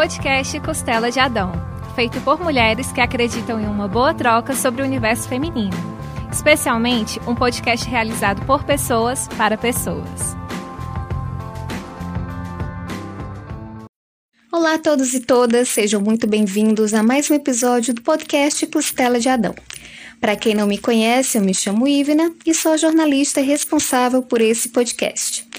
podcast Costela de Adão, feito por mulheres que acreditam em uma boa troca sobre o universo feminino. Especialmente um podcast realizado por pessoas para pessoas. Olá a todos e todas, sejam muito bem-vindos a mais um episódio do podcast Costela de Adão. Para quem não me conhece, eu me chamo Ivna e sou a jornalista responsável por esse podcast.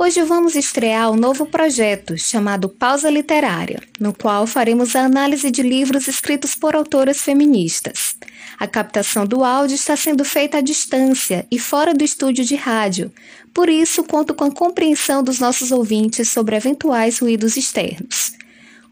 Hoje vamos estrear um novo projeto chamado Pausa Literária, no qual faremos a análise de livros escritos por autoras feministas. A captação do áudio está sendo feita à distância e fora do estúdio de rádio, por isso conto com a compreensão dos nossos ouvintes sobre eventuais ruídos externos.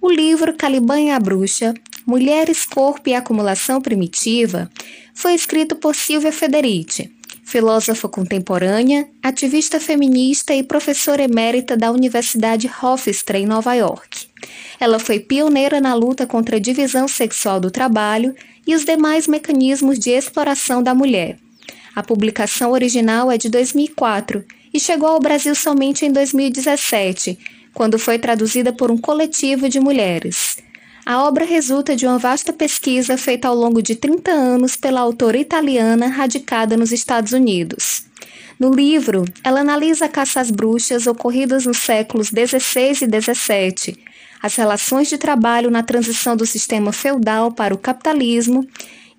O livro Caliban e a Bruxa, Mulheres, Corpo e Acumulação Primitiva, foi escrito por Silvia Federici filósofa contemporânea, ativista feminista e professora emérita da Universidade Hofstra, em Nova York. Ela foi pioneira na luta contra a divisão sexual do trabalho e os demais mecanismos de exploração da mulher. A publicação original é de 2004 e chegou ao Brasil somente em 2017, quando foi traduzida por um coletivo de mulheres. A obra resulta de uma vasta pesquisa feita ao longo de 30 anos pela autora italiana radicada nos Estados Unidos. No livro, ela analisa a caça às bruxas ocorridas nos séculos XVI e XVII, as relações de trabalho na transição do sistema feudal para o capitalismo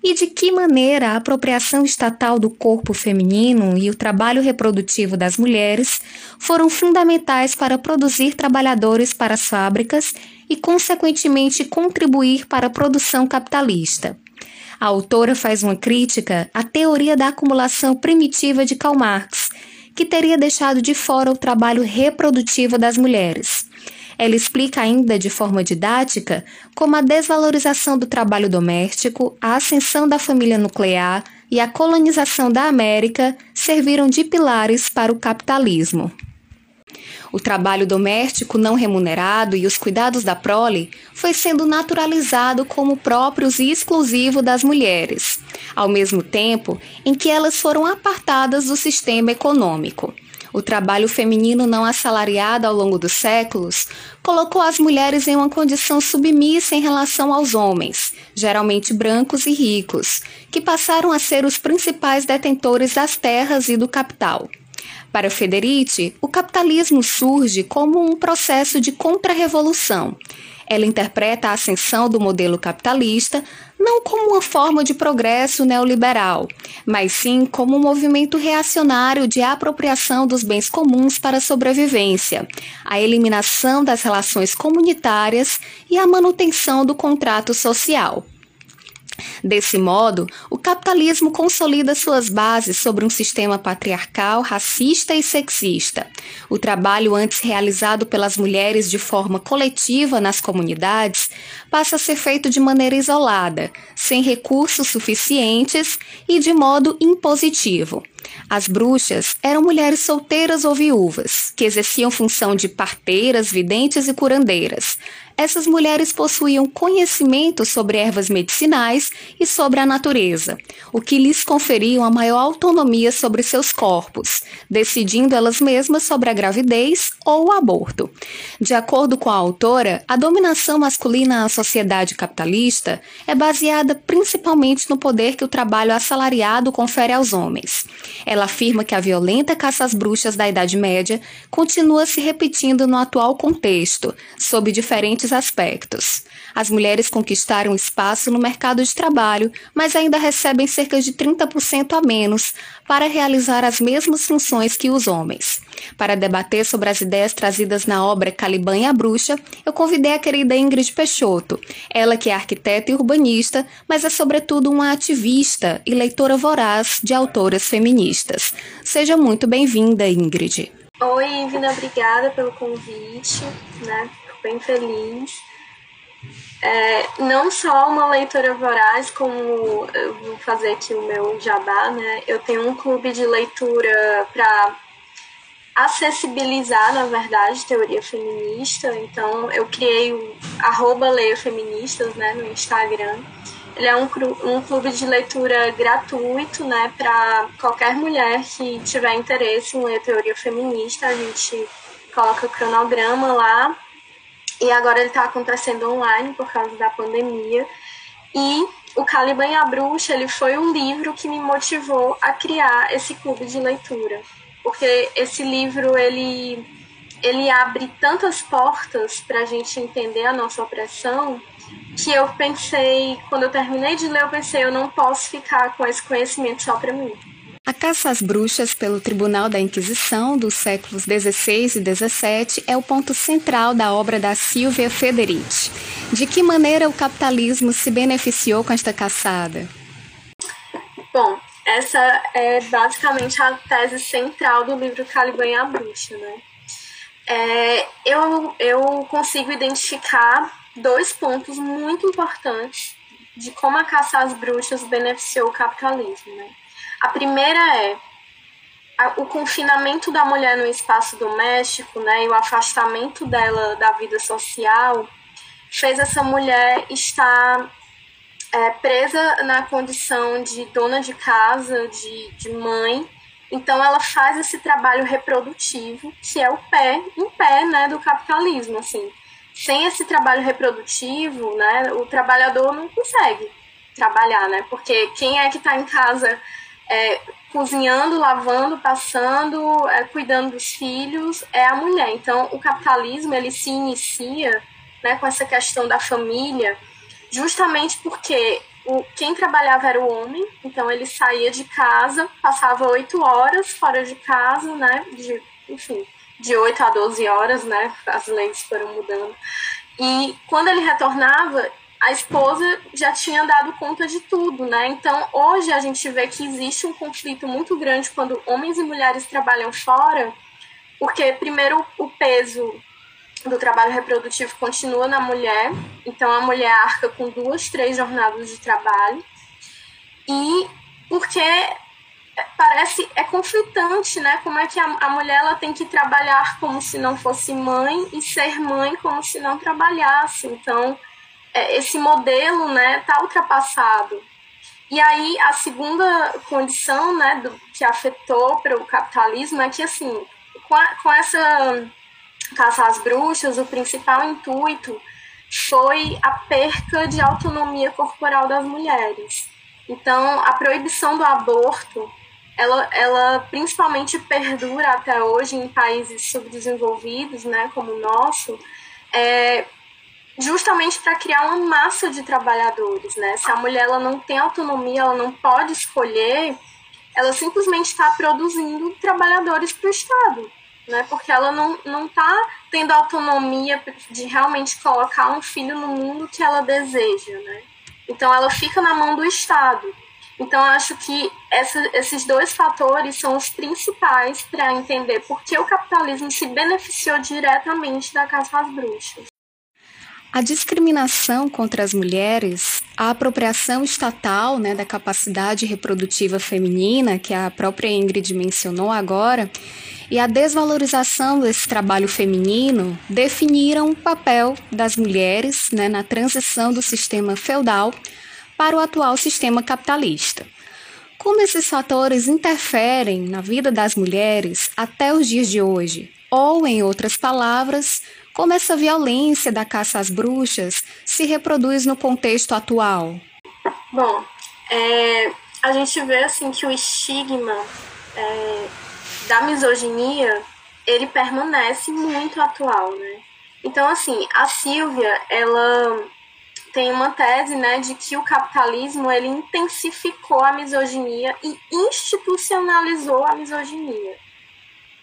e de que maneira a apropriação estatal do corpo feminino e o trabalho reprodutivo das mulheres foram fundamentais para produzir trabalhadores para as fábricas e, consequentemente, contribuir para a produção capitalista. A autora faz uma crítica à teoria da acumulação primitiva de Karl Marx, que teria deixado de fora o trabalho reprodutivo das mulheres. Ela explica ainda de forma didática como a desvalorização do trabalho doméstico, a ascensão da família nuclear e a colonização da América serviram de pilares para o capitalismo. O trabalho doméstico não remunerado e os cuidados da prole foi sendo naturalizado como próprios e exclusivo das mulheres, ao mesmo tempo em que elas foram apartadas do sistema econômico. O trabalho feminino não assalariado ao longo dos séculos colocou as mulheres em uma condição submissa em relação aos homens, geralmente brancos e ricos, que passaram a ser os principais detentores das terras e do capital. Para Federici, o capitalismo surge como um processo de contra-revolução ela interpreta a ascensão do modelo capitalista não como uma forma de progresso neoliberal, mas sim como um movimento reacionário de apropriação dos bens comuns para a sobrevivência, a eliminação das relações comunitárias e a manutenção do contrato social. Desse modo, o capitalismo consolida suas bases sobre um sistema patriarcal, racista e sexista. O trabalho antes realizado pelas mulheres de forma coletiva nas comunidades passa a ser feito de maneira isolada, sem recursos suficientes e de modo impositivo. As bruxas eram mulheres solteiras ou viúvas, que exerciam função de parteiras, videntes e curandeiras. Essas mulheres possuíam conhecimento sobre ervas medicinais e sobre a natureza, o que lhes conferia uma maior autonomia sobre seus corpos, decidindo elas mesmas sobre a gravidez ou o aborto. De acordo com a autora, a dominação masculina na sociedade capitalista é baseada principalmente no poder que o trabalho assalariado confere aos homens. Ela afirma que a violenta caça às bruxas da Idade Média continua se repetindo no atual contexto, sob diferentes aspectos. As mulheres conquistaram espaço no mercado de trabalho, mas ainda recebem cerca de 30% a menos para realizar as mesmas funções que os homens. Para debater sobre as ideias trazidas na obra Caliban e a Bruxa, eu convidei a querida Ingrid Peixoto, ela que é arquiteta e urbanista, mas é sobretudo uma ativista e leitora voraz de autoras feministas. Seja muito bem-vinda, Ingrid. Oi, Ivina, obrigada pelo convite, né? Fico bem feliz. É, não só uma leitora voraz, como eu vou fazer aqui o meu jabá, né? Eu tenho um clube de leitura para acessibilizar, na verdade, teoria feminista. Então, eu criei o arroba Leia Feministas né, no Instagram. Ele é um, um clube de leitura gratuito, né, para qualquer mulher que tiver interesse em ler teoria feminista. A gente coloca o cronograma lá e agora ele está acontecendo online por causa da pandemia. E o Caliban e a Bruxa ele foi um livro que me motivou a criar esse clube de leitura, porque esse livro ele ele abre tantas portas para a gente entender a nossa opressão que eu pensei, quando eu terminei de ler, eu pensei, eu não posso ficar com esse conhecimento só para mim. A caça às bruxas pelo Tribunal da Inquisição dos séculos XVI e XVII é o ponto central da obra da Silvia Federici. De que maneira o capitalismo se beneficiou com esta caçada? Bom, essa é basicamente a tese central do livro Caliban e a Bruxa, né? É, eu, eu consigo identificar dois pontos muito importantes de como a caça às bruxas beneficiou o capitalismo, né? A primeira é o confinamento da mulher no espaço doméstico, né, e o afastamento dela da vida social, fez essa mulher estar é, presa na condição de dona de casa, de, de mãe. Então, ela faz esse trabalho reprodutivo, que é o pé, um pé, né, do capitalismo, assim. Sem esse trabalho reprodutivo, né, o trabalhador não consegue trabalhar, né, porque quem é que está em casa é, cozinhando, lavando, passando, é, cuidando dos filhos, é a mulher. Então, o capitalismo ele se inicia né, com essa questão da família, justamente porque o, quem trabalhava era o homem, então ele saía de casa, passava oito horas fora de casa, né, de, enfim, de oito a doze horas, né, as leis foram mudando. E quando ele retornava, a esposa já tinha dado conta de tudo, né? Então, hoje a gente vê que existe um conflito muito grande quando homens e mulheres trabalham fora, porque primeiro o peso do trabalho reprodutivo continua na mulher, então a mulher arca com duas, três jornadas de trabalho, e porque parece é conflitante, né? Como é que a, a mulher ela tem que trabalhar como se não fosse mãe e ser mãe como se não trabalhasse. Então, é, esse modelo né está ultrapassado e aí a segunda condição né do, que afetou para o capitalismo é que assim com, a, com essa caça às bruxas o principal intuito foi a perca de autonomia corporal das mulheres então a proibição do aborto ela, ela principalmente perdura até hoje em países subdesenvolvidos né como o nosso é, justamente para criar uma massa de trabalhadores, né? Se a mulher ela não tem autonomia, ela não pode escolher, ela simplesmente está produzindo trabalhadores para o Estado, né? Porque ela não não está tendo autonomia de realmente colocar um filho no mundo que ela deseja, né? Então ela fica na mão do Estado. Então acho que essa, esses dois fatores são os principais para entender por que o capitalismo se beneficiou diretamente da caça às bruxas. A discriminação contra as mulheres, a apropriação estatal né, da capacidade reprodutiva feminina, que a própria Ingrid mencionou agora, e a desvalorização desse trabalho feminino definiram o papel das mulheres né, na transição do sistema feudal para o atual sistema capitalista. Como esses fatores interferem na vida das mulheres até os dias de hoje? Ou, em outras palavras, como essa violência da caça às bruxas se reproduz no contexto atual? Bom, é, a gente vê assim que o estigma é, da misoginia ele permanece muito atual, né? Então, assim, a Silvia, ela tem uma tese, né, de que o capitalismo ele intensificou a misoginia e institucionalizou a misoginia.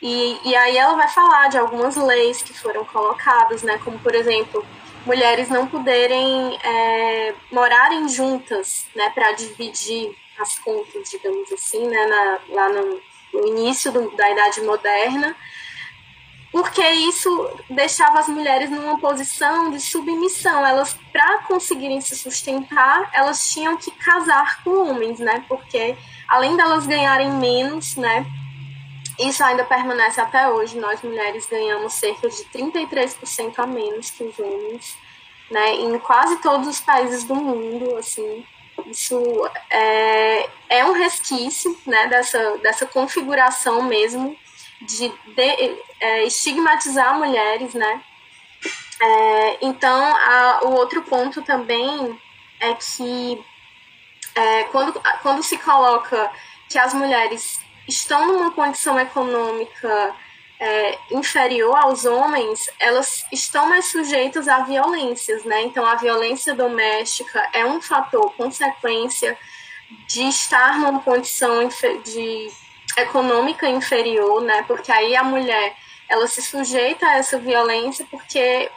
E, e aí ela vai falar de algumas leis que foram colocadas, né? Como, por exemplo, mulheres não poderem é, morarem juntas, né? Para dividir as contas, digamos assim, né? Na, lá no, no início do, da Idade Moderna porque isso deixava as mulheres numa posição de submissão. Elas, para conseguirem se sustentar, elas tinham que casar com homens, né? Porque além delas ganharem menos, né? Isso ainda permanece até hoje. Nós mulheres ganhamos cerca de 33% a menos que os homens, né? Em quase todos os países do mundo, assim. Isso é, é um resquício, né? Dessa, dessa configuração mesmo de, de é, estigmatizar mulheres, né? É, então, a, o outro ponto também é que é, quando, quando se coloca que as mulheres estão numa condição econômica é, inferior aos homens, elas estão mais sujeitas a violências, né? Então, a violência doméstica é um fator, consequência de estar numa condição de econômica inferior, né? Porque aí a mulher ela se sujeita a essa violência porque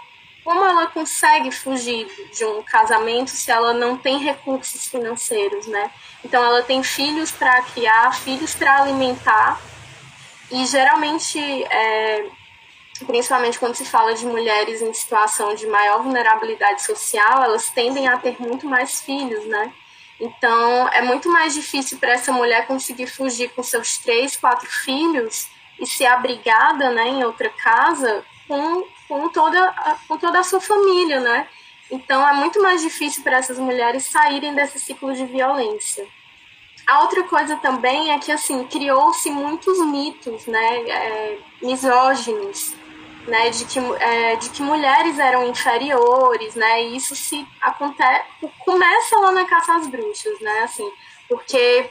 como ela consegue fugir de um casamento se ela não tem recursos financeiros, né? Então ela tem filhos para criar, filhos para alimentar e geralmente, é, principalmente quando se fala de mulheres em situação de maior vulnerabilidade social, elas tendem a ter muito mais filhos, né? Então, é muito mais difícil para essa mulher conseguir fugir com seus três, quatro filhos e ser abrigada né, em outra casa com, com, toda, com toda a sua família, né? Então, é muito mais difícil para essas mulheres saírem desse ciclo de violência. A outra coisa também é que, assim, criou-se muitos mitos, né, é, misóginos, né, de que, é, de que mulheres eram inferiores, né, e isso se acontece, começa lá na caça às bruxas, né, assim, porque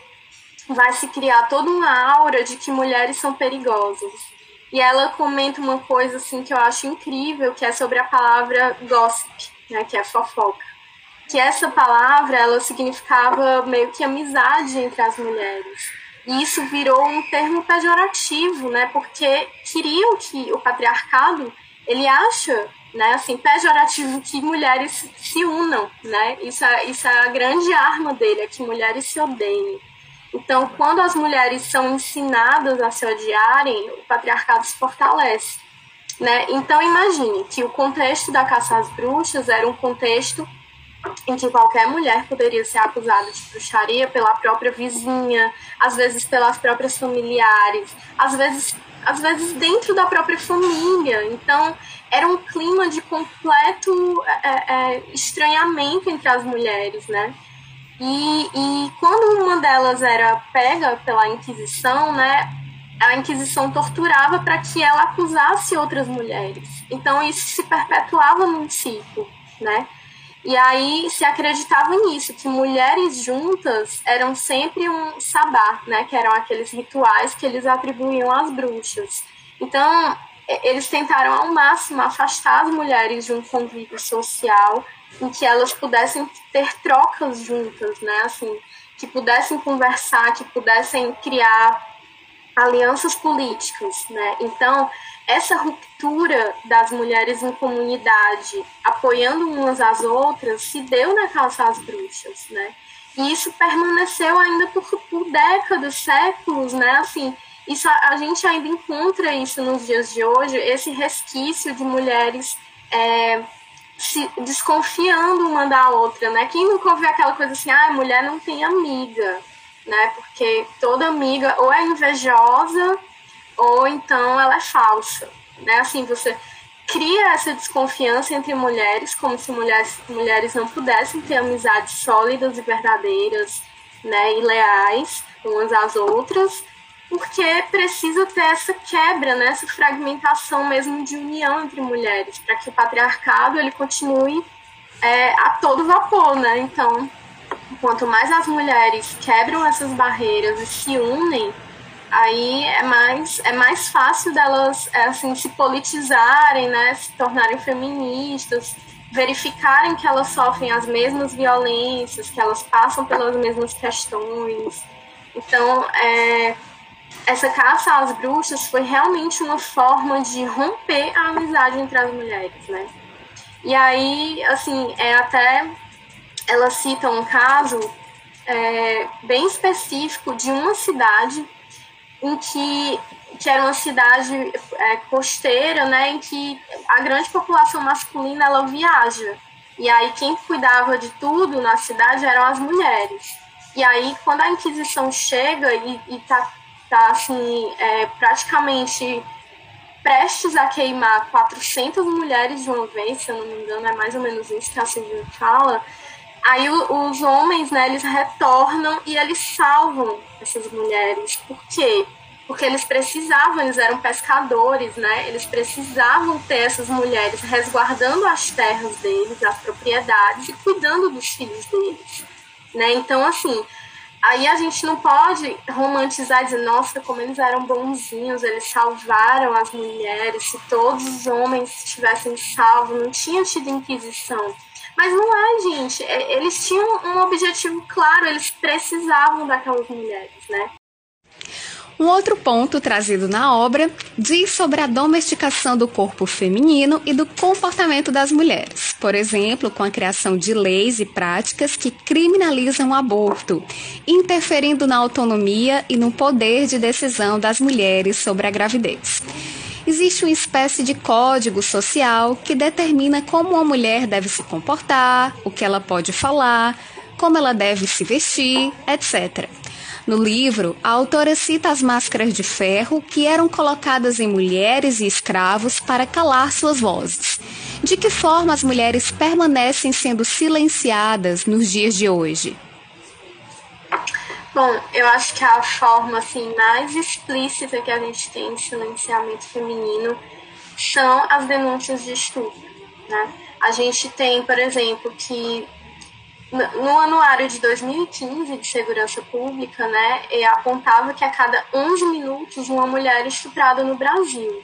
vai se criar toda uma aura de que mulheres são perigosas. E ela comenta uma coisa, assim, que eu acho incrível, que é sobre a palavra gossip, né, que é fofoca. Que essa palavra, ela significava meio que amizade entre as mulheres. E isso virou um termo pejorativo, né? Porque queriam que o patriarcado, ele acha, né, assim, pejorativo que mulheres se unam, né? Isso é, isso é a grande arma dele, é que mulheres se odeiem. Então, quando as mulheres são ensinadas a se odiarem, o patriarcado se fortalece. Né? Então, imagine que o contexto da caça às bruxas era um contexto em que qualquer mulher poderia ser acusada de bruxaria pela própria vizinha, às vezes pelas próprias familiares, às vezes, às vezes dentro da própria família. Então, era um clima de completo é, é, estranhamento entre as mulheres, né? E, e quando uma delas era pega pela Inquisição, né, a Inquisição torturava para que ela acusasse outras mulheres. Então isso se perpetuava num ciclo, né? E aí se acreditava nisso, que mulheres juntas eram sempre um sabá, né? Que eram aqueles rituais que eles atribuíam às bruxas. Então, eles tentaram ao máximo afastar as mulheres de um convívio social em que elas pudessem ter trocas juntas, né? Assim, que pudessem conversar, que pudessem criar alianças políticas, né? Então, essa ruptura das mulheres em comunidade, apoiando umas às outras, se deu na calça às bruxas, né? E isso permaneceu ainda por, por décadas, séculos, né? Assim, isso a, gente ainda encontra isso nos dias de hoje, esse resquício de mulheres é, se desconfiando uma da outra, né? Quem nunca ouviu aquela coisa assim, ah, mulher não tem amiga, né? Porque toda amiga ou é invejosa ou então ela é falsa, né? Assim, você cria essa desconfiança entre mulheres, como se mulheres, mulheres não pudessem ter amizades sólidas e verdadeiras, né, e leais umas às outras, porque precisa ter essa quebra, né, essa fragmentação mesmo de união entre mulheres, para que o patriarcado ele continue é, a todo vapor, né? Então, quanto mais as mulheres quebram essas barreiras e se unem, aí é mais, é mais fácil delas é, assim, se politizarem, né, se tornarem feministas, verificarem que elas sofrem as mesmas violências, que elas passam pelas mesmas questões. Então, é, essa caça às bruxas foi realmente uma forma de romper a amizade entre as mulheres, né? E aí, assim, é até ela cita um caso é, bem específico de uma cidade em que, que era uma cidade é, costeira, né, em que a grande população masculina ela viaja. E aí quem cuidava de tudo na cidade eram as mulheres. E aí quando a Inquisição chega e, e tá, tá assim, é, praticamente prestes a queimar 400 mulheres de uma vez, se eu não me engano, é mais ou menos isso que a Silvia fala, aí os homens, né, eles retornam e eles salvam essas mulheres. Por quê? porque eles precisavam, eles eram pescadores, né? Eles precisavam ter essas mulheres resguardando as terras deles, as propriedades e cuidando dos filhos deles, né? Então, assim, aí a gente não pode romantizar dizer, nossa, como eles eram bonzinhos, eles salvaram as mulheres, se todos os homens tivessem salvo, não tinha tido inquisição. Mas não é, gente. É, eles tinham um objetivo claro, eles precisavam daquelas mulheres, né? Um outro ponto trazido na obra diz sobre a domesticação do corpo feminino e do comportamento das mulheres, por exemplo, com a criação de leis e práticas que criminalizam o aborto, interferindo na autonomia e no poder de decisão das mulheres sobre a gravidez. Existe uma espécie de código social que determina como uma mulher deve se comportar, o que ela pode falar, como ela deve se vestir, etc. No livro, a autora cita as máscaras de ferro que eram colocadas em mulheres e escravos para calar suas vozes. De que forma as mulheres permanecem sendo silenciadas nos dias de hoje? Bom, eu acho que a forma assim mais explícita que a gente tem de silenciamento feminino são as denúncias de estupro, né? A gente tem, por exemplo, que no anuário de 2015 de segurança pública, né, apontava que a cada 11 minutos uma mulher é estuprada no Brasil.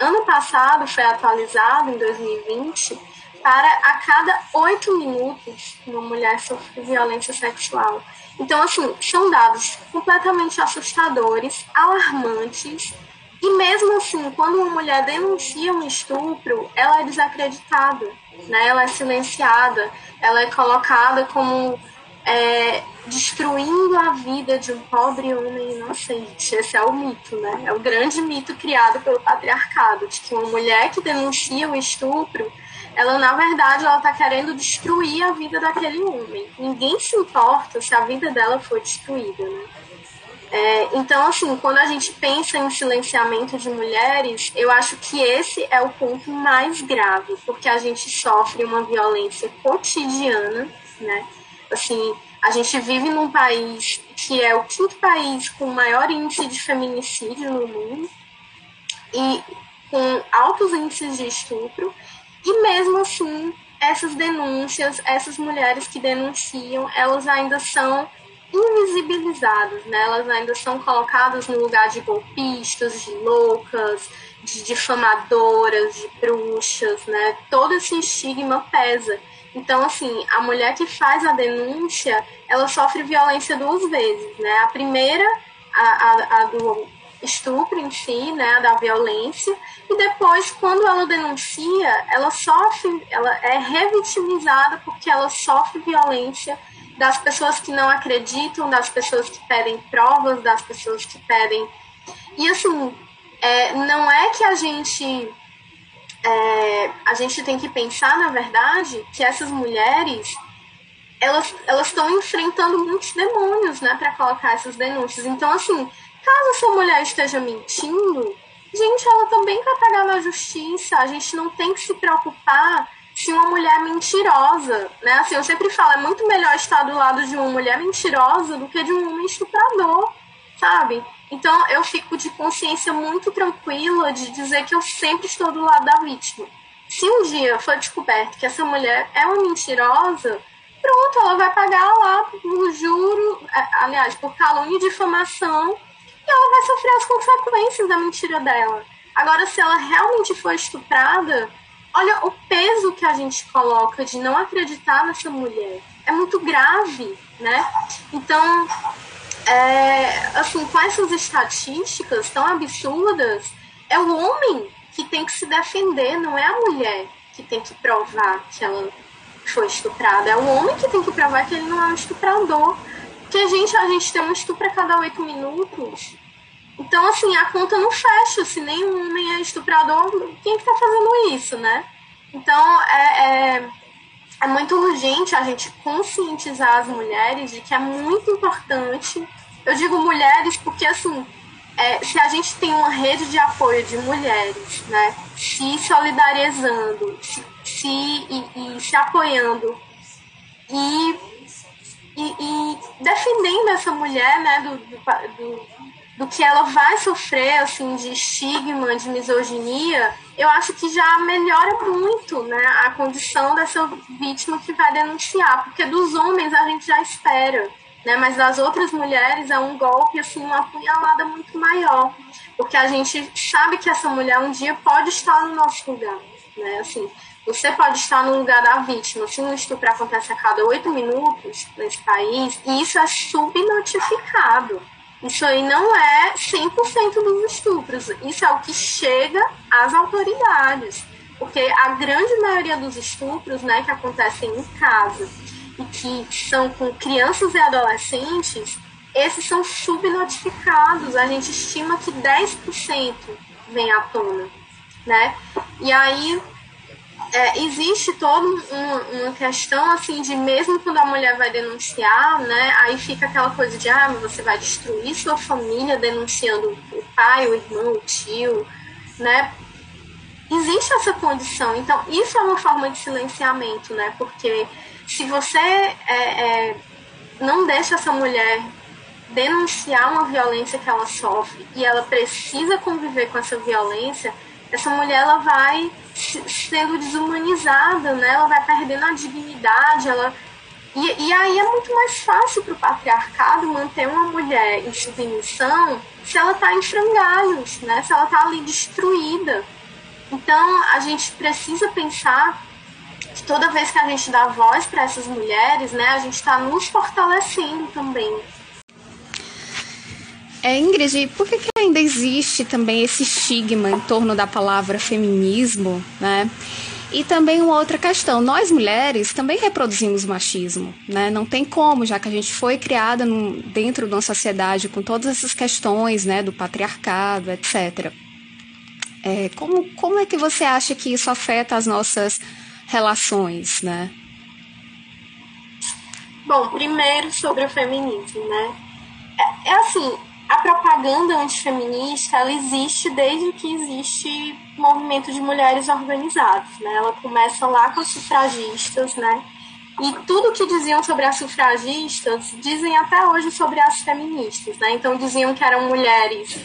Ano passado foi atualizado, em 2020, para a cada 8 minutos uma mulher sofre violência sexual. Então, assim, são dados completamente assustadores, alarmantes, e mesmo assim, quando uma mulher denuncia um estupro, ela é desacreditada, né? ela é silenciada, ela é colocada como é, destruindo a vida de um pobre homem inocente. Esse é o mito, né? É o grande mito criado pelo patriarcado, de que uma mulher que denuncia o estupro, ela na verdade ela está querendo destruir a vida daquele homem. Ninguém se importa se a vida dela foi destruída, né? É, então, assim, quando a gente pensa em silenciamento de mulheres, eu acho que esse é o ponto mais grave, porque a gente sofre uma violência cotidiana, né? Assim, a gente vive num país que é o quinto país com maior índice de feminicídio no mundo e com altos índices de estupro, e mesmo assim, essas denúncias, essas mulheres que denunciam, elas ainda são invisibilizadas, né? Elas ainda são colocadas no lugar de golpistas, de loucas, de difamadoras, de bruxas, né? Todo esse estigma pesa. Então, assim, a mulher que faz a denúncia, ela sofre violência duas vezes, né? A primeira, a, a, a do estupro em si, né, a da violência, e depois, quando ela denuncia, ela sofre, ela é revitimizada porque ela sofre violência das pessoas que não acreditam, das pessoas que pedem provas, das pessoas que pedem. E assim, é, não é que a gente. É, a gente tem que pensar, na verdade, que essas mulheres elas elas estão enfrentando muitos demônios, né, para colocar essas denúncias. Então, assim, caso essa mulher esteja mentindo, gente, ela também vai pagar na justiça. A gente não tem que se preocupar se uma mulher mentirosa, né? Assim, eu sempre falo, é muito melhor estar do lado de uma mulher mentirosa do que de um homem estuprador, sabe? Então eu fico de consciência muito tranquila de dizer que eu sempre estou do lado da vítima. Se um dia for descoberto que essa mulher é uma mentirosa, pronto, ela vai pagar lá por juro, é, aliás, por calúnia e difamação, e ela vai sofrer as consequências da mentira dela. Agora, se ela realmente for estuprada, olha o peso que a gente coloca de não acreditar nessa mulher. É muito grave, né? Então, é, assim, com essas estatísticas tão absurdas, é o homem que tem que se defender, não é a mulher que tem que provar que ela foi estuprada. É o homem que tem que provar que ele não é um estuprador. Porque, gente, a gente tem um estupro a cada oito minutos. Então, assim, a conta não fecha. Se nem um homem é estuprador, quem que tá fazendo isso, né? Então, é, é, é muito urgente a gente conscientizar as mulheres de que é muito importante. Eu digo mulheres porque, assim, é, se a gente tem uma rede de apoio de mulheres, né, se solidarizando, se, se e, e se apoiando e, e, e, defendendo essa mulher, né, do, do, do do que ela vai sofrer assim de estigma, de misoginia, eu acho que já melhora muito, né, a condição dessa vítima que vai denunciar, porque dos homens a gente já espera, né, mas das outras mulheres é um golpe assim, uma apunhalada muito maior, porque a gente sabe que essa mulher um dia pode estar no nosso lugar, né, assim, você pode estar no lugar da vítima. Se um estupro acontece a cada oito minutos nesse país, e isso é subnotificado. Isso aí não é 100% dos estupros. Isso é o que chega às autoridades. Porque a grande maioria dos estupros né, que acontecem em casa e que são com crianças e adolescentes, esses são subnotificados. A gente estima que 10% vem à tona. Né? E aí é, existe toda uma, uma, questão assim de mesmo quando a mulher vai denunciar, né? Aí fica aquela coisa de ah, você vai destruir sua família denunciando o pai, o irmão, o tio, né? Existe essa condição. Então, isso é uma forma de silenciamento, né? Porque se você é, é, não deixa essa mulher denunciar uma violência que ela sofre e ela precisa conviver com essa violência, essa mulher ela vai sendo desumanizada, né? Ela vai perdendo a dignidade, ela e, e aí é muito mais fácil para o patriarcado manter uma mulher em submissão se ela está em frangalhos, né? Se ela está ali destruída. Então a gente precisa pensar que toda vez que a gente dá voz para essas mulheres, né, a gente está nos fortalecendo também. É, Ingrid, por que, que ainda existe também esse estigma em torno da palavra feminismo, né? E também uma outra questão, nós mulheres também reproduzimos machismo, né? Não tem como, já que a gente foi criada num, dentro de uma sociedade com todas essas questões, né, do patriarcado, etc. É, como, como é que você acha que isso afeta as nossas relações, né? Bom, primeiro sobre o feminismo, né? É, é assim, a propaganda antifeminista ela existe desde que existe movimento de mulheres organizadas, né? Ela começa lá com as sufragistas, né? E tudo que diziam sobre as sufragistas dizem até hoje sobre as feministas, né? Então diziam que eram mulheres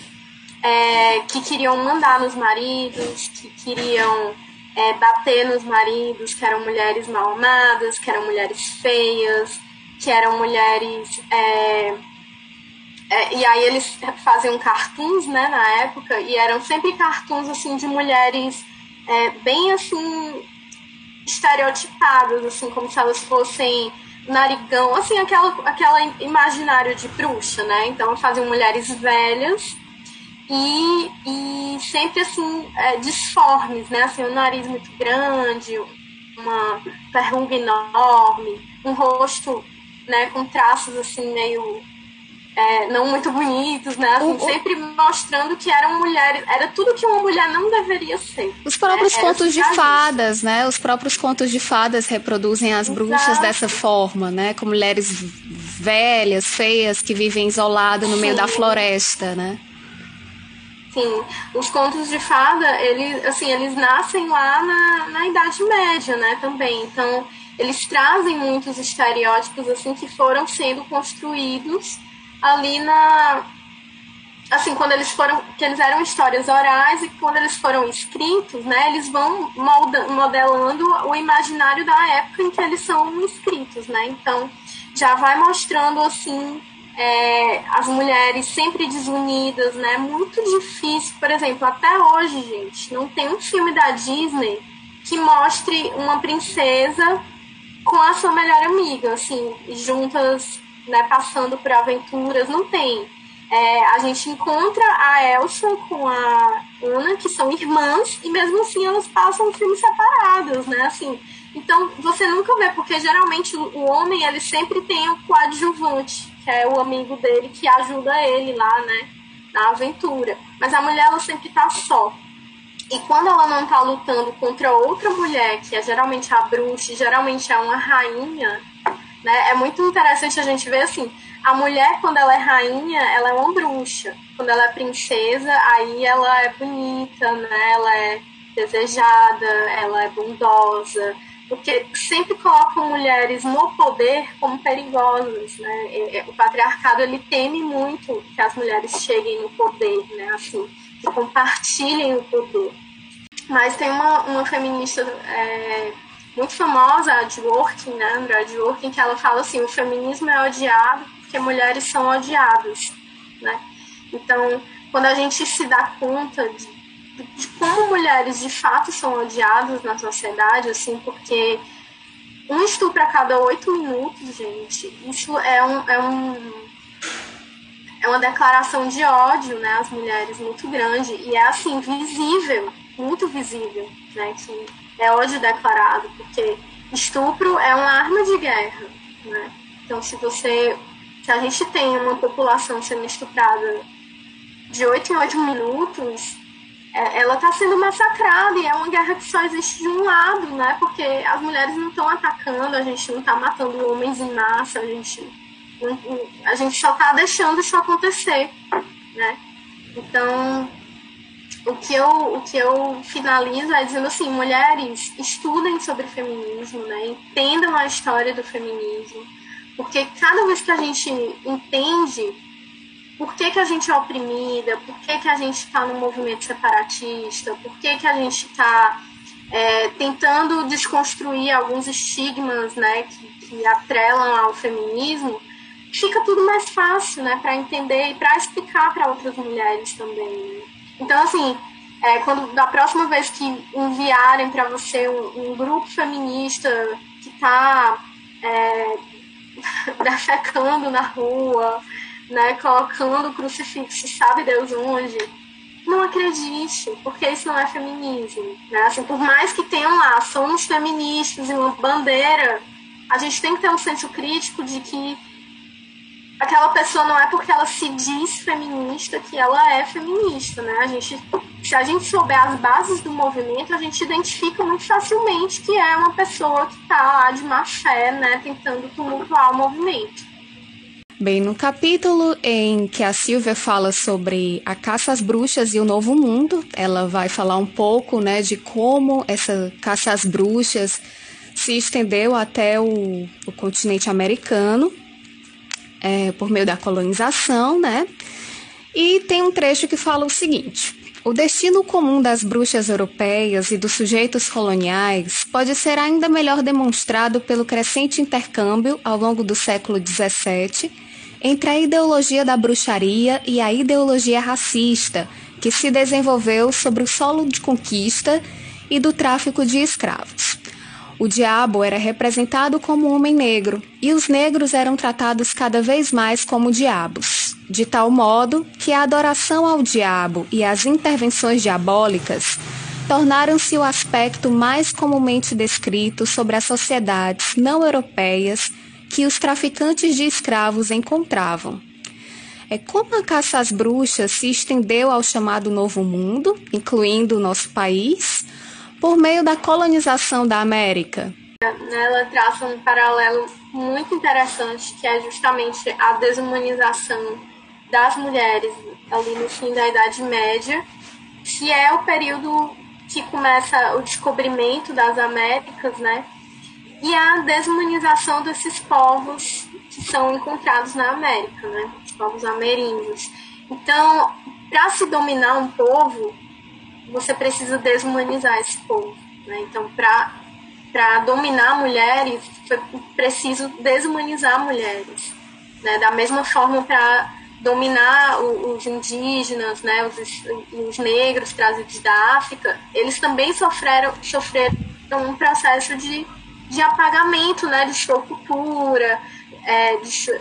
é, que queriam mandar nos maridos, que queriam é, bater nos maridos, que eram mulheres mal amadas, que eram mulheres feias, que eram mulheres é, é, e aí eles faziam cartoons, né, na época, e eram sempre cartoons, assim, de mulheres é, bem, assim, estereotipadas, assim, como se elas fossem narigão, assim, aquela, aquela imaginário de bruxa, né? Então faziam mulheres velhas e, e sempre, assim, é, disformes, né? Assim, um nariz muito grande, uma verruga enorme, um rosto, né, com traços, assim, meio é, não muito bonitos, né? Assim, sempre mostrando que eram mulheres, era tudo que uma mulher não deveria ser. Os próprios né? contos de fadas, né? Os próprios contos de fadas reproduzem as bruxas Exato. dessa forma, né? Com mulheres velhas, feias, que vivem isoladas no Sim. meio da floresta, né? Sim, os contos de fada, eles, assim, eles nascem lá na, na Idade Média, né, também. Então, eles trazem muitos estereótipos, assim, que foram sendo construídos ali na assim, quando eles foram, que eles eram histórias orais e quando eles foram escritos, né, eles vão molda, modelando o imaginário da época em que eles são escritos, né, então já vai mostrando, assim, é, as mulheres sempre desunidas, né, muito difícil, por exemplo, até hoje, gente, não tem um filme da Disney que mostre uma princesa com a sua melhor amiga, assim, juntas né, passando por aventuras, não tem. É, a gente encontra a Elsa com a Ana, que são irmãs, e mesmo assim elas passam filmes separados, né? Assim, então você nunca vê, porque geralmente o homem ele sempre tem o coadjuvante, que é o amigo dele que ajuda ele lá, né? Na aventura. Mas a mulher ela sempre tá só. E quando ela não tá lutando contra outra mulher, que é geralmente a bruxa, geralmente é uma rainha, né? É muito interessante a gente ver assim, a mulher quando ela é rainha, ela é uma bruxa. Quando ela é princesa, aí ela é bonita, né? Ela é desejada, ela é bondosa, porque sempre colocam mulheres no poder como perigosas, né? O patriarcado ele teme muito que as mulheres cheguem no poder, né? Assim, que compartilhem o poder. Mas tem uma, uma feminista é, muito famosa, a Dworkin, né? Andrea que ela fala assim: o feminismo é odiado porque mulheres são odiadas, né? Então, quando a gente se dá conta de de como mulheres de fato são odiadas na sociedade, assim, porque um estupro a cada oito minutos, gente, isso é um, é um é uma declaração de ódio, né, às mulheres muito grande e é assim visível, muito visível, né, que é ódio declarado, porque estupro é uma arma de guerra, né? Então, se você, se a gente tem uma população sendo estuprada de oito em oito minutos, é, ela está sendo massacrada e é uma guerra que só existe de um lado, né? Porque as mulheres não estão atacando, a gente não está matando homens em massa, a gente, a gente só está deixando isso acontecer, né? Então, o que eu, o que eu finalizo é dizendo assim, mulheres, estudem sobre feminismo, né? Entendam a história do feminismo, porque cada vez que a gente entende por que, que a gente é oprimida, por que, que a gente está no movimento separatista, por que, que a gente está é, tentando desconstruir alguns estigmas né, que, que atrelam ao feminismo, fica tudo mais fácil né, para entender e para explicar para outras mulheres também. Né? Então, assim, é, quando da próxima vez que enviarem para você um, um, grupo feminista que está é, defecando na rua, né, colocando o crucifixo, sabe Deus onde, não acredite, porque isso não é feminismo. Né? Assim, por mais que tenham lá, somos feministas e uma bandeira, a gente tem que ter um senso crítico de que aquela pessoa não é porque ela se diz feminista que ela é feminista, né? A gente, se a gente souber as bases do movimento, a gente identifica muito facilmente que é uma pessoa que está lá de má fé, né, tentando tumultuar o movimento. Bem, no capítulo em que a Silvia fala sobre a caça às bruxas e o novo mundo, ela vai falar um pouco, né, de como essa caça às bruxas se estendeu até o, o continente americano é, por meio da colonização, né? E tem um trecho que fala o seguinte: o destino comum das bruxas europeias e dos sujeitos coloniais pode ser ainda melhor demonstrado pelo crescente intercâmbio ao longo do século XVII entre a ideologia da bruxaria e a ideologia racista, que se desenvolveu sobre o solo de conquista e do tráfico de escravos. O diabo era representado como homem negro e os negros eram tratados cada vez mais como diabos, de tal modo que a adoração ao diabo e as intervenções diabólicas tornaram-se o aspecto mais comumente descrito sobre as sociedades não europeias que os traficantes de escravos encontravam. É como a caça às bruxas se estendeu ao chamado Novo Mundo, incluindo o nosso país, por meio da colonização da América. Ela traça um paralelo muito interessante, que é justamente a desumanização das mulheres ali no fim da Idade Média, que é o período que começa o descobrimento das Américas, né? e a desumanização desses povos que são encontrados na América, né? Os povos ameríndios. Então, para se dominar um povo, você precisa desumanizar esse povo, né? Então, para dominar mulheres, foi preciso desumanizar mulheres, né? Da mesma forma para dominar os indígenas, né, os, os negros trazidos da África, eles também sofreram, sofreram um processo de de apagamento né, de sua cultura, é, de,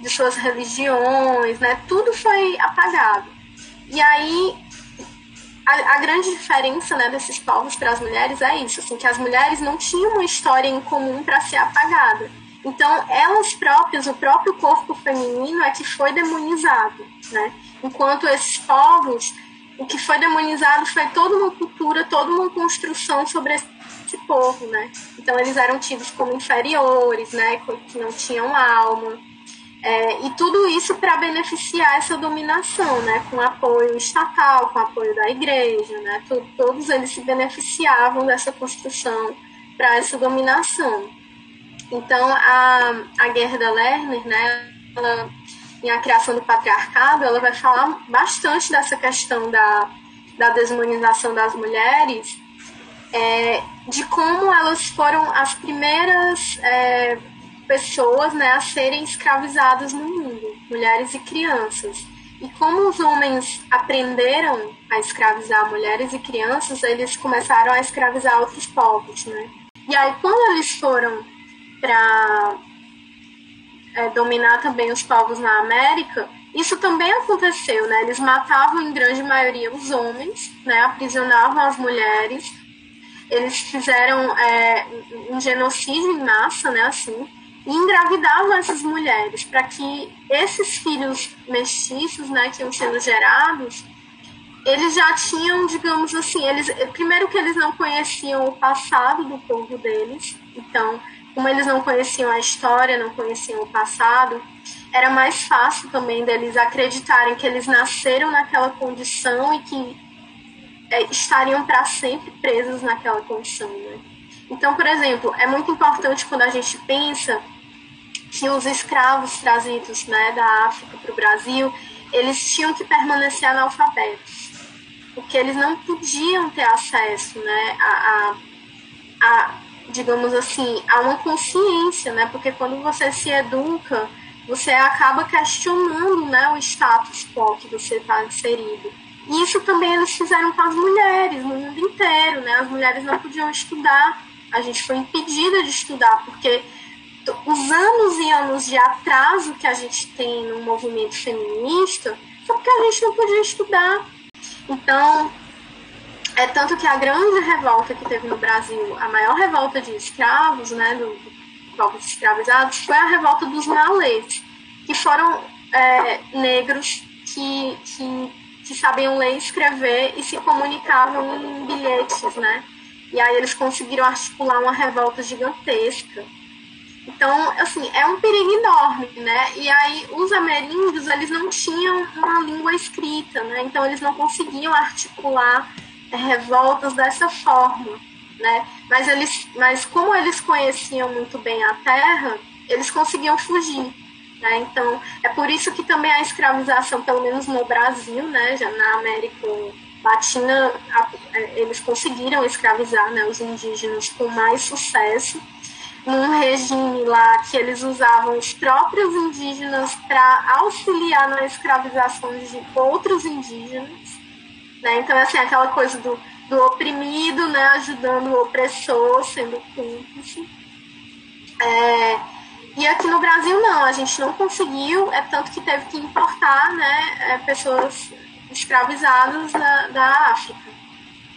de suas religiões, né? Tudo foi apagado. E aí a, a, grande diferença né, desses povos para as mulheres é isso, assim, que as mulheres não tinham uma história em comum para ser apagada. Então, elas próprias, o próprio corpo feminino é que foi demonizado, né? Enquanto esses povos, o que foi demonizado foi toda uma cultura, toda uma construção sobre esse povo, né? Então eles eram tidos como inferiores, né? Que não tinham alma. É, e tudo isso para beneficiar essa dominação, né? Com apoio estatal, com apoio da igreja, né? Todos eles se beneficiavam dessa construção para essa dominação. Então, a, a Gerda Lerner, né, ela, em A Criação do Patriarcado, ela vai falar bastante dessa questão da, da desumanização das mulheres, é, de como elas foram as primeiras é, pessoas né, a serem escravizadas no mundo, mulheres e crianças. E como os homens aprenderam a escravizar mulheres e crianças, eles começaram a escravizar outros povos, né? E aí, quando eles foram para é, dominar também os povos na América, isso também aconteceu, né? Eles matavam em grande maioria os homens, né? Aprisionavam as mulheres. Eles fizeram é, um genocídio em massa, né? Assim, e engravidavam essas mulheres para que esses filhos mestiços, né, que iam sendo gerados, eles já tinham, digamos assim, eles primeiro que eles não conheciam o passado do povo deles, então, como eles não conheciam a história, não conheciam o passado, era mais fácil também deles acreditarem que eles nasceram naquela condição e que é, estariam para sempre presos naquela condição, né? Então, por exemplo, é muito importante quando a gente pensa que os escravos trazidos né, da África para o Brasil, eles tinham que permanecer analfabetos, porque eles não podiam ter acesso né, a, a, a, digamos assim, a uma consciência, né, porque quando você se educa, você acaba questionando né, o status quo que você está inserido. E isso também eles fizeram com as mulheres no mundo inteiro, né? As mulheres não podiam estudar, a gente foi impedida de estudar, porque os anos e anos de atraso que a gente tem no movimento feminista só porque a gente não podia estudar. Então, é tanto que a grande revolta que teve no Brasil, a maior revolta de escravos, né, do, do povos escravizados, foi a revolta dos malês, que foram é, negros que, que, que sabiam ler e escrever e se comunicavam em bilhetes, né? E aí eles conseguiram articular uma revolta gigantesca então, assim, é um perigo enorme, né? E aí os ameríndios, eles não tinham uma língua escrita, né? Então eles não conseguiam articular é, revoltas dessa forma, né? Mas eles, mas como eles conheciam muito bem a terra, eles conseguiam fugir, né? Então, é por isso que também a escravização, pelo menos no Brasil, né, já na América Latina, é, eles conseguiram escravizar, né, os indígenas com mais sucesso num regime lá que eles usavam os próprios indígenas para auxiliar na escravização de outros indígenas. Né? Então, assim, aquela coisa do, do oprimido né, ajudando o opressor, sendo cúmplice. É, e aqui no Brasil, não, a gente não conseguiu, é tanto que teve que importar né, é, pessoas escravizadas da, da África.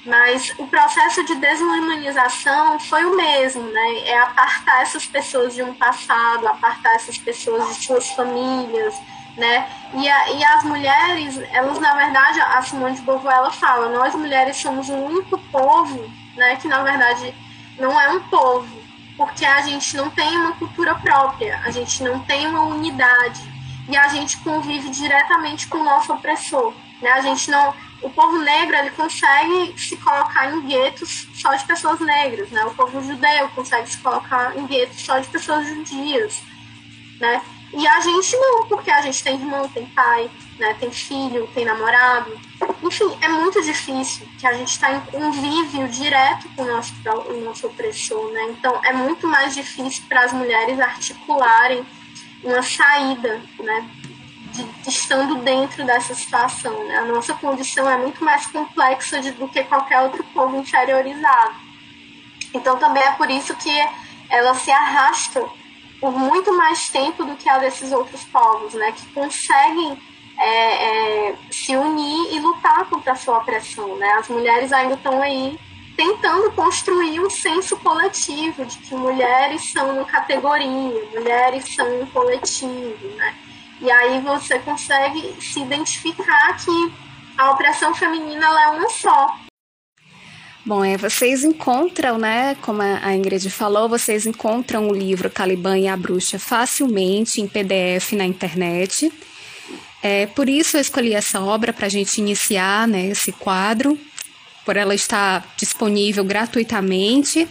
Mas o processo de desumanização foi o mesmo, né? É apartar essas pessoas de um passado, apartar essas pessoas de suas famílias, né? E, a, e as mulheres, elas na verdade, a Simone de Beauvoir ela fala, nós mulheres somos o único povo, né? Que na verdade não é um povo, porque a gente não tem uma cultura própria, a gente não tem uma unidade e a gente convive diretamente com o nosso opressor, né? A gente não o povo negro ele consegue se colocar em guetos só de pessoas negras, né? O povo judeu consegue se colocar em guetos só de pessoas judias, né? E a gente não, porque a gente tem irmão, tem pai, né? Tem filho, tem namorado. Enfim, é muito difícil que a gente está em convívio direto com o nosso, o nosso opressor, né? Então, é muito mais difícil para as mulheres articularem uma saída, né? De, estando dentro dessa situação. Né? A nossa condição é muito mais complexa de, do que qualquer outro povo inferiorizado. Então também é por isso que ela se arrasta por muito mais tempo do que a desses outros povos, né? que conseguem é, é, se unir e lutar contra a sua opressão. Né? As mulheres ainda estão aí tentando construir um senso coletivo de que mulheres são uma categoria, mulheres são um coletivo, né? E aí você consegue se identificar que a opressão feminina é uma só. Bom, é, vocês encontram, né, como a Ingrid falou, vocês encontram o livro Caliban e a Bruxa facilmente em PDF na internet. É, por isso eu escolhi essa obra para a gente iniciar né, esse quadro, por ela estar disponível gratuitamente.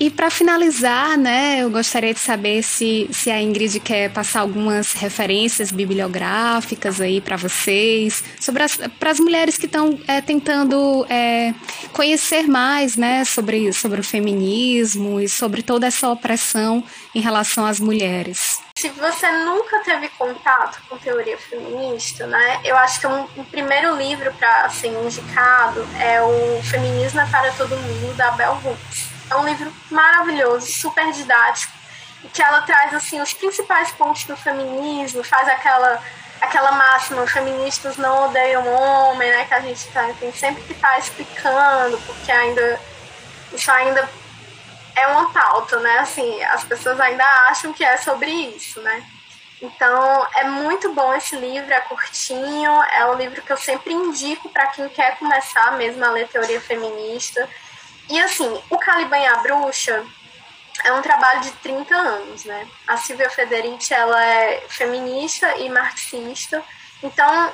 E para finalizar, né, eu gostaria de saber se, se a Ingrid quer passar algumas referências bibliográficas aí para vocês, sobre para as mulheres que estão é, tentando é, conhecer mais, né, sobre, sobre o feminismo e sobre toda essa opressão em relação às mulheres. Se você nunca teve contato com teoria feminista, né, eu acho que um, um primeiro livro para ser indicado é o Feminismo é para Todo Mundo, da Bell Hooks. É um livro maravilhoso, super didático, e que ela traz assim os principais pontos do feminismo, faz aquela aquela máxima, feministas não odeiam homem, né, que a gente tá, tem sempre que estar tá explicando, porque ainda isso ainda é uma pauta, né? Assim, as pessoas ainda acham que é sobre isso, né? Então, é muito bom esse livro, é curtinho, é um livro que eu sempre indico para quem quer começar mesmo a ler teoria feminista. E assim, o Caliban e a Bruxa é um trabalho de 30 anos, né? A Silvia Federici, ela é feminista e marxista, então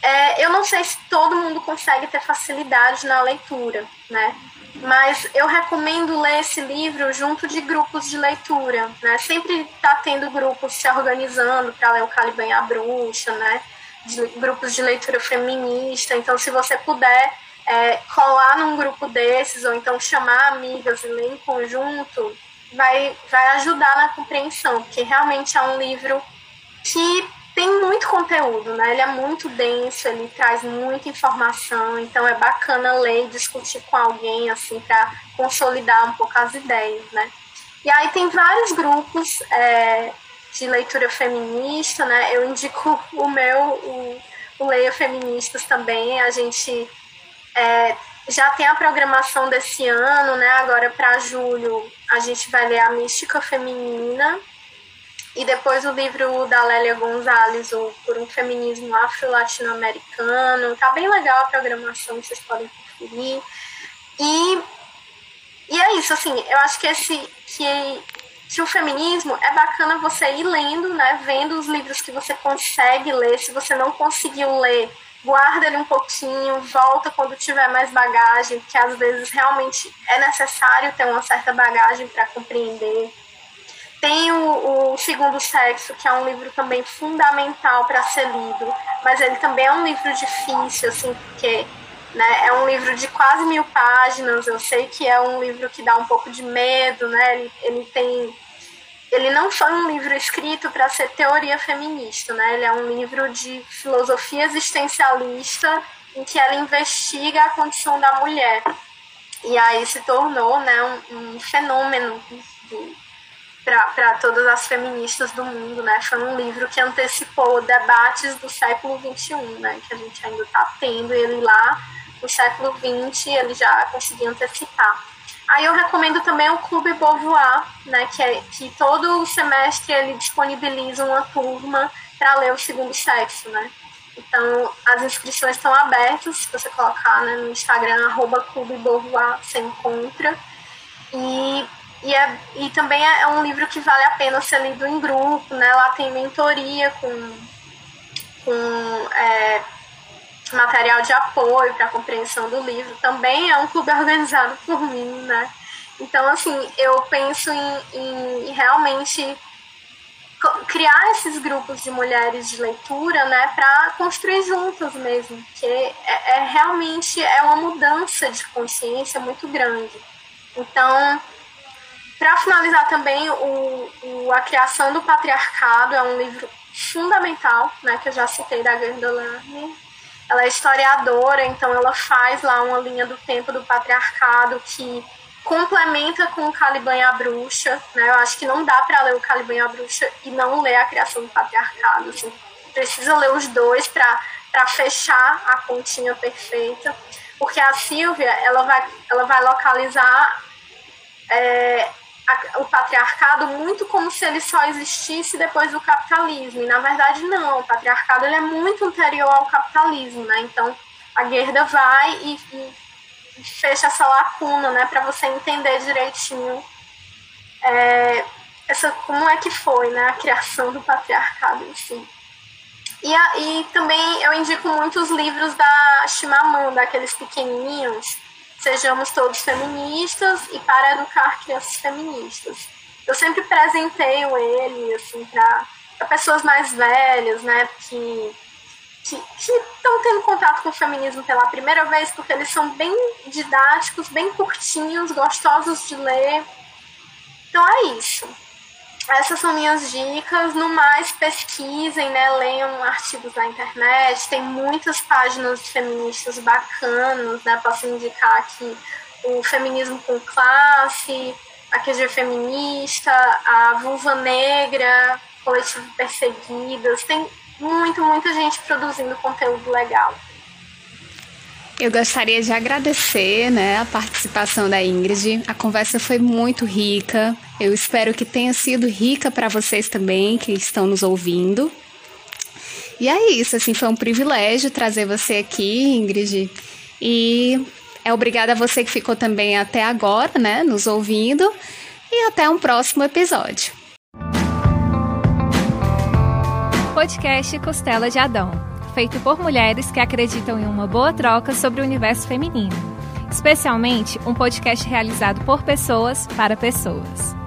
é, eu não sei se todo mundo consegue ter facilidade na leitura, né? Mas eu recomendo ler esse livro junto de grupos de leitura, né? Sempre tá tendo grupos se organizando para ler o Caliban e a Bruxa, né? De, grupos de leitura feminista. Então, se você puder é, colar num grupo desses, ou então chamar amigas e ler em conjunto, vai, vai ajudar na compreensão, porque realmente é um livro que tem muito conteúdo, né? Ele é muito denso, ele traz muita informação, então é bacana ler e discutir com alguém, assim, para consolidar um pouco as ideias, né? E aí tem vários grupos é, de leitura feminista, né? Eu indico o meu, o, o Leia Feministas também, a gente é, já tem a programação desse ano, né? Agora para julho a gente vai ler a Mística Feminina, e depois o livro da Lélia Gonzalez, o Por um Feminismo Afro-Latino-Americano. Tá bem legal a programação, vocês podem conferir. E, e é isso, assim, eu acho que esse que, que o feminismo é bacana você ir lendo, né? Vendo os livros que você consegue ler. Se você não conseguiu ler, guarda ele um pouquinho, volta quando tiver mais bagagem, porque às vezes realmente é necessário ter uma certa bagagem para compreender tem o, o, Segundo Sexo, que é um livro também fundamental para ser lido, mas ele também é um livro difícil, assim, porque né, é um livro de quase mil páginas. Eu sei que é um livro que dá um pouco de medo, né? Ele, ele tem. Ele não foi um livro escrito para ser teoria feminista, né? Ele é um livro de filosofia existencialista em que ela investiga a condição da mulher. E aí se tornou né, um, um fenômeno para todas as feministas do mundo, né? Foi um livro que antecipou debates do século XXI, né? Que a gente ainda está tendo ele lá no século XX, ele já conseguiu antecipar. Aí eu recomendo também o Clube Beauvoir, né? Que, é, que todo semestre ele disponibiliza uma turma para ler o segundo sexo, né? Então, as inscrições estão abertas, se você colocar né, no Instagram, arroba Clube Beauvoir, você encontra. E e, é, e também é um livro que vale a pena ser lido em grupo, né? Lá tem mentoria com, com é, material de apoio para a compreensão do livro. Também é um clube organizado por mim, né? Então, assim, eu penso em, em realmente criar esses grupos de mulheres de leitura, né, para construir juntas mesmo, porque é, é, realmente é uma mudança de consciência muito grande. Então, para finalizar também, o, o, A Criação do Patriarcado é um livro fundamental, né, que eu já citei da Gerda Lerner. Ela é historiadora, então ela faz lá uma linha do tempo do patriarcado que complementa com o Caliban e a Bruxa. Né? Eu acho que não dá para ler o Caliban e a Bruxa e não ler a criação do patriarcado. Assim. Precisa ler os dois para fechar a continha perfeita. Porque a Silvia ela vai, ela vai localizar é, o patriarcado muito como se ele só existisse depois do capitalismo. E na verdade não, o patriarcado ele é muito anterior ao capitalismo, né? Então a Gerda vai e, e fecha essa lacuna, né, para você entender direitinho é, essa como é que foi, né, a criação do patriarcado si. E, e também eu indico muitos livros da Chimamanda, aqueles pequenininhos Sejamos Todos Feministas e para educar crianças feministas. Eu sempre presenteio ele assim para pessoas mais velhas, né, que que estão tendo contato com o feminismo pela primeira vez, porque eles são bem didáticos, bem curtinhos, gostosos de ler. Então é isso. Essas são minhas dicas. No mais, pesquisem, né? Leiam artigos na internet. Tem muitas páginas feministas bacanas, né? Posso indicar aqui o Feminismo com Classe, a QG Feminista, a Vulva Negra, Coletivo Perseguidas. Tem muito, muita gente produzindo conteúdo legal. Eu gostaria de agradecer né, a participação da Ingrid. A conversa foi muito rica. Eu espero que tenha sido rica para vocês também que estão nos ouvindo. E é isso, assim, foi um privilégio trazer você aqui, Ingrid. E é obrigada a você que ficou também até agora, né, nos ouvindo. E até um próximo episódio. Podcast Costela de Adão, feito por mulheres que acreditam em uma boa troca sobre o universo feminino. Especialmente um podcast realizado por pessoas para pessoas.